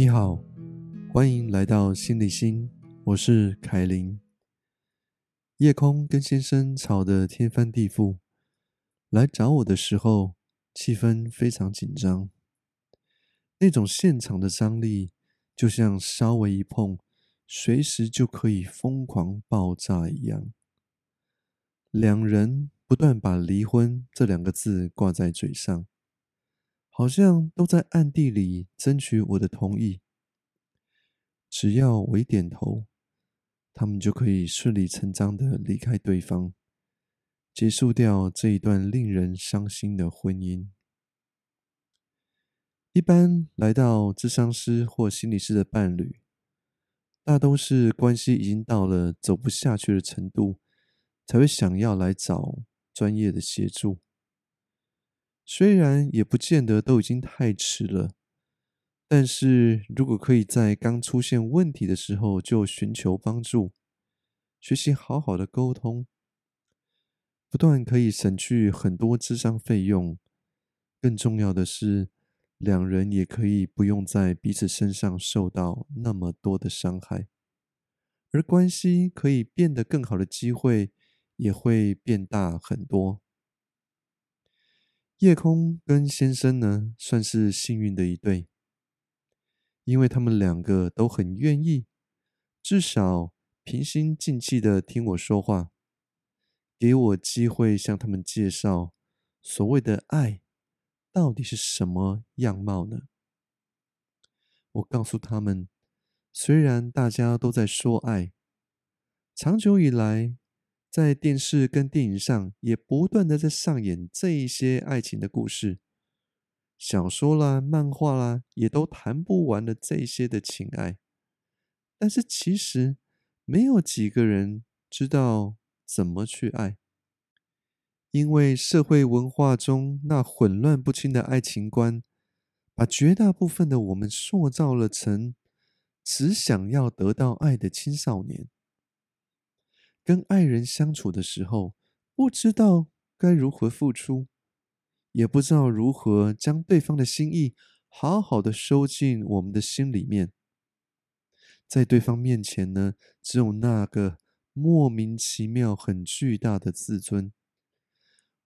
你好，欢迎来到心理心，我是凯琳。夜空跟先生吵得天翻地覆，来找我的时候，气氛非常紧张，那种现场的张力，就像稍微一碰，随时就可以疯狂爆炸一样。两人不断把离婚这两个字挂在嘴上。好像都在暗地里争取我的同意。只要我一点头，他们就可以顺理成章的离开对方，结束掉这一段令人伤心的婚姻。一般来到智商师或心理师的伴侣，大都是关系已经到了走不下去的程度，才会想要来找专业的协助。虽然也不见得都已经太迟了，但是如果可以在刚出现问题的时候就寻求帮助，学习好好的沟通，不断可以省去很多智商费用。更重要的是，两人也可以不用在彼此身上受到那么多的伤害，而关系可以变得更好的机会也会变大很多。夜空跟先生呢，算是幸运的一对，因为他们两个都很愿意，至少平心静气的听我说话，给我机会向他们介绍所谓的爱到底是什么样貌呢？我告诉他们，虽然大家都在说爱，长久以来。在电视跟电影上，也不断的在上演这一些爱情的故事，小说啦、漫画啦，也都谈不完的这些的情爱。但是其实没有几个人知道怎么去爱，因为社会文化中那混乱不清的爱情观，把绝大部分的我们塑造了成只想要得到爱的青少年。跟爱人相处的时候，不知道该如何付出，也不知道如何将对方的心意好好的收进我们的心里面。在对方面前呢，只有那个莫名其妙、很巨大的自尊，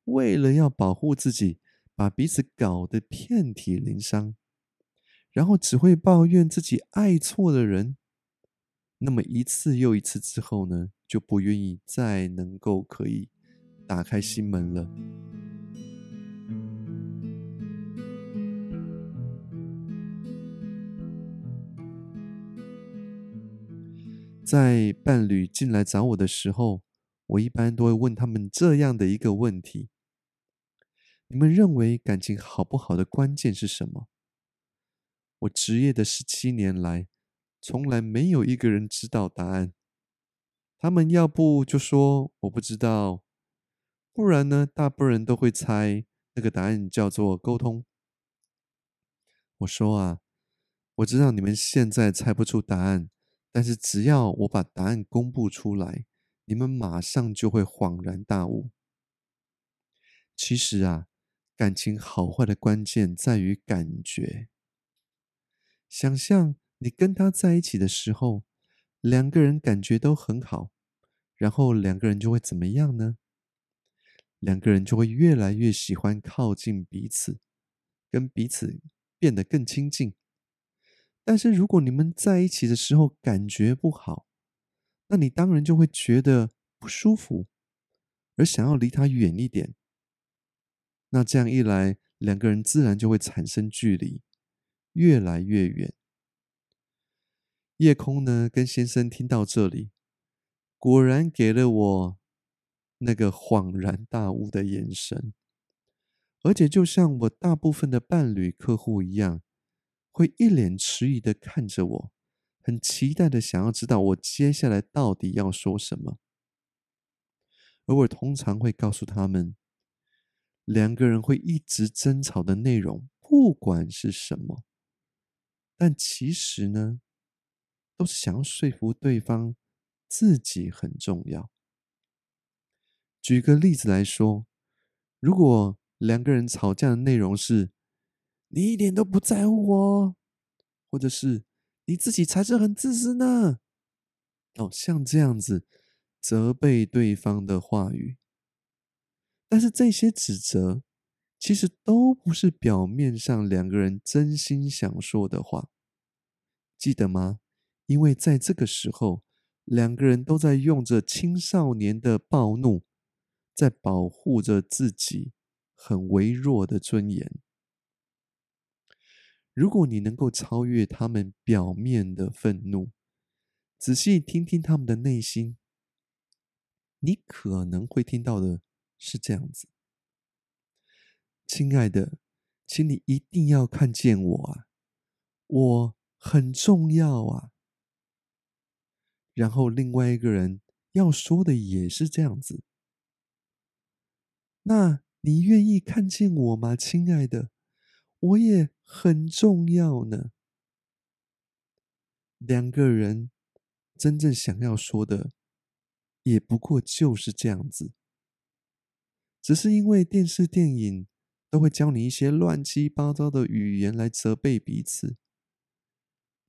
为了要保护自己，把彼此搞得遍体鳞伤，然后只会抱怨自己爱错的人。那么一次又一次之后呢？就不愿意再能够可以打开心门了。在伴侣进来找我的时候，我一般都会问他们这样的一个问题：你们认为感情好不好的关键是什么？我职业的十七年来，从来没有一个人知道答案。他们要不就说我不知道，不然呢，大部分人都会猜那个答案叫做沟通。我说啊，我知道你们现在猜不出答案，但是只要我把答案公布出来，你们马上就会恍然大悟。其实啊，感情好坏的关键在于感觉。想象你跟他在一起的时候，两个人感觉都很好。然后两个人就会怎么样呢？两个人就会越来越喜欢靠近彼此，跟彼此变得更亲近。但是如果你们在一起的时候感觉不好，那你当然就会觉得不舒服，而想要离他远一点。那这样一来，两个人自然就会产生距离，越来越远。夜空呢，跟先生听到这里。果然给了我那个恍然大悟的眼神，而且就像我大部分的伴侣客户一样，会一脸迟疑的看着我，很期待的想要知道我接下来到底要说什么。而我通常会告诉他们，两个人会一直争吵的内容，不管是什么，但其实呢，都是想要说服对方。自己很重要。举个例子来说，如果两个人吵架的内容是“你一点都不在乎我”，或者是你自己才是很自私呢？哦，像这样子责备对方的话语，但是这些指责其实都不是表面上两个人真心想说的话，记得吗？因为在这个时候，两个人都在用着青少年的暴怒，在保护着自己很微弱的尊严。如果你能够超越他们表面的愤怒，仔细听听他们的内心，你可能会听到的是这样子：“亲爱的，请你一定要看见我啊，我很重要啊。”然后另外一个人要说的也是这样子：“那你愿意看见我吗，亲爱的？我也。”很重要呢。两个人真正想要说的，也不过就是这样子。只是因为电视电影都会教你一些乱七八糟的语言来责备彼此，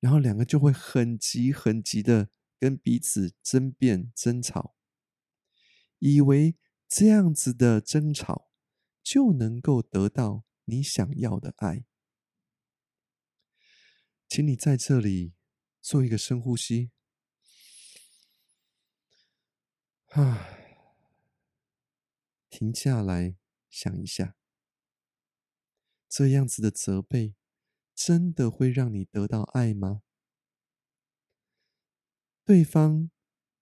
然后两个就会很急很急的跟彼此争辩争吵，以为这样子的争吵就能够得到你想要的爱。请你在这里做一个深呼吸，啊，停下来想一下，这样子的责备真的会让你得到爱吗？对方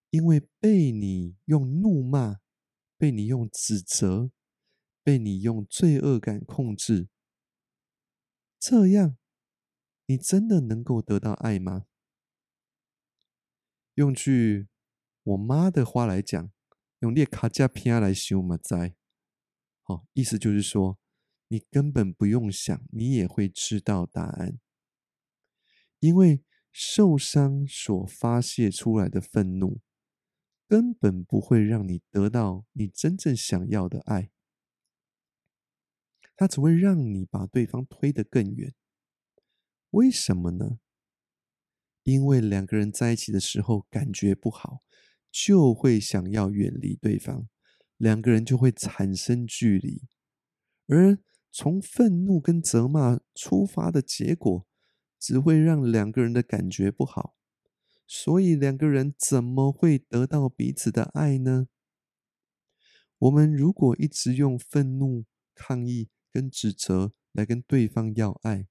因为被你用怒骂，被你用指责，被你用罪恶感控制，这样。你真的能够得到爱吗？用句我妈的话来讲，用列卡加片来修嘛，在，好，意思就是说，你根本不用想，你也会知道答案，因为受伤所发泄出来的愤怒，根本不会让你得到你真正想要的爱，它只会让你把对方推得更远。为什么呢？因为两个人在一起的时候感觉不好，就会想要远离对方，两个人就会产生距离，而从愤怒跟责骂出发的结果，只会让两个人的感觉不好，所以两个人怎么会得到彼此的爱呢？我们如果一直用愤怒、抗议跟指责来跟对方要爱，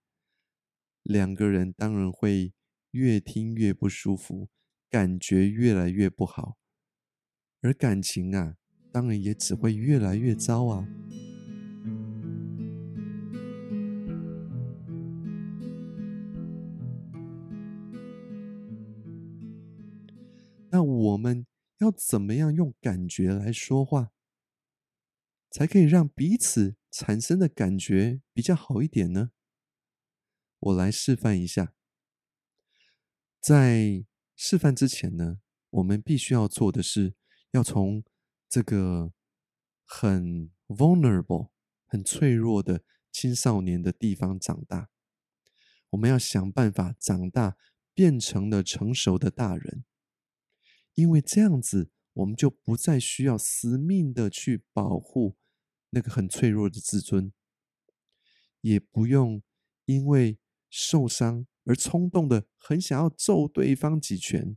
两个人当然会越听越不舒服，感觉越来越不好，而感情啊，当然也只会越来越糟啊。我们要怎么样用感觉来说话，才可以让彼此产生的感觉比较好一点呢？我来示范一下，在示范之前呢，我们必须要做的是，要从这个很 vulnerable、很脆弱的青少年的地方长大。我们要想办法长大，变成了成熟的大人，因为这样子，我们就不再需要死命的去保护那个很脆弱的自尊，也不用因为。受伤而冲动的，很想要揍对方几拳。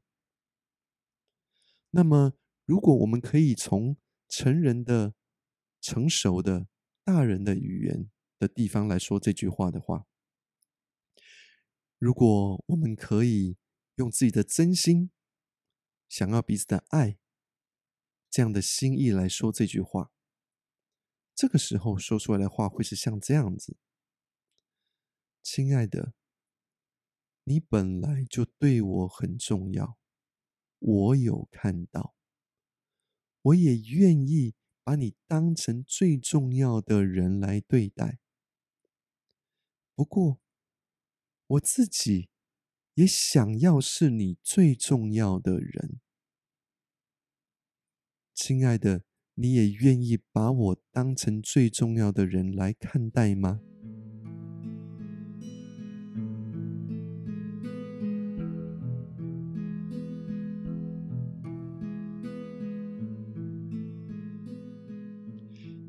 那么，如果我们可以从成人的、成熟的大人的语言的地方来说这句话的话，如果我们可以用自己的真心，想要彼此的爱，这样的心意来说这句话，这个时候说出来的话会是像这样子。亲爱的，你本来就对我很重要，我有看到，我也愿意把你当成最重要的人来对待。不过，我自己也想要是你最重要的人。亲爱的你也愿意把我当成最重要的人来看待吗？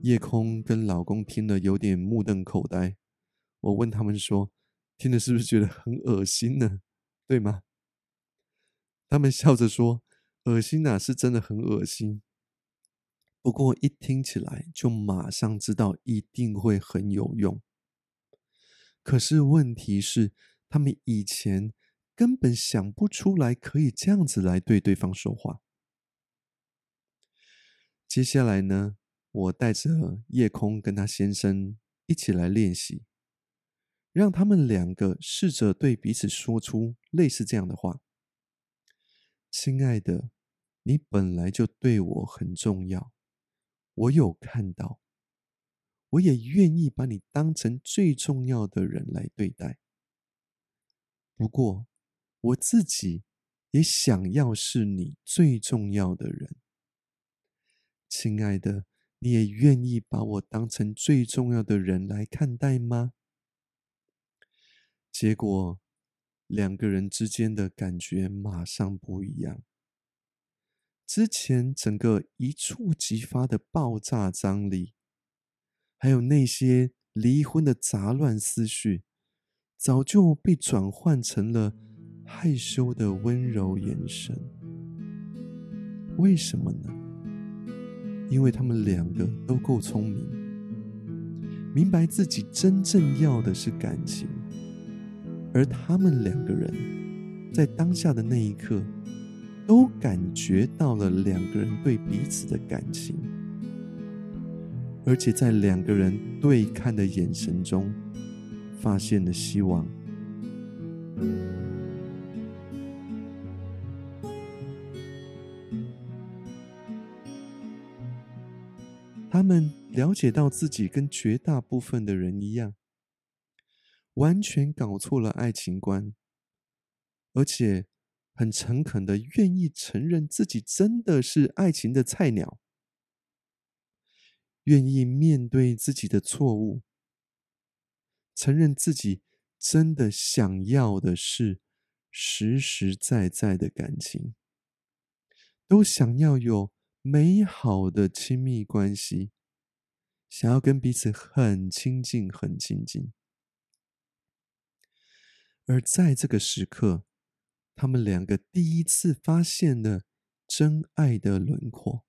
夜空跟老公听了有点目瞪口呆我问他们说听了是不是觉得很恶心呢？对吗？他们笑着说恶心呐是真的很恶心不过一听起来就马上知道一定会很有用。可是问题是，他们以前根本想不出来可以这样子来对对方说话。接下来呢，我带着夜空跟他先生一起来练习，让他们两个试着对彼此说出类似这样的话。”亲爱的，你本来就对我很重要，我有看到，我也愿意把你当成最重要的人来对待。不过，我自己也想要是你最重要的人。亲爱的，你也愿意把我当成最重要的人来看待吗？结果。两个人之间的感觉马上不一样。之前整个一触即发的爆炸张力，还有那些离婚的杂乱思绪，早就被转换成了害羞的温柔眼神。为什么呢？因为他们两个都够聪明，明白自己真正要的是感情。而他们两个人，在当下的那一刻，都感觉到了两个人对彼此的感情，而且在两个人对看的眼神中，发现了希望。他们了解到自己跟绝大部分的人一样。完全搞错了爱情观，而且很诚恳的愿意承认自己真的是爱情的菜鸟，愿意面对自己的错误，承认自己真的想要的是实实在在的感情，都想要有美好的亲密关系，想要跟彼此很亲近，很亲近。而在这个时刻，他们两个第一次发现了真爱的轮廓，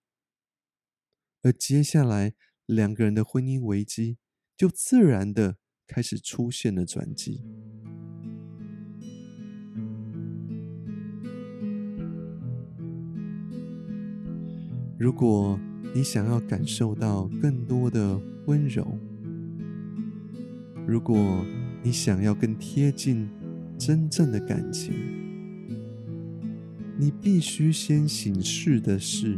而接下来两个人的婚姻危机就自然的开始出现了转机。如果你想要感受到更多的温柔，如果你想要更贴近，真正的感情，你必须先醒视的是，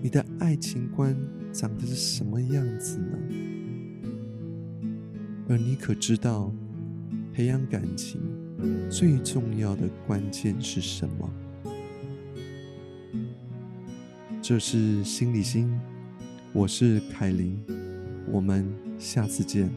你的爱情观长得是什么样子呢？而你可知道，培养感情最重要的关键是什么？这是心理心，我是凯琳，我们下次见。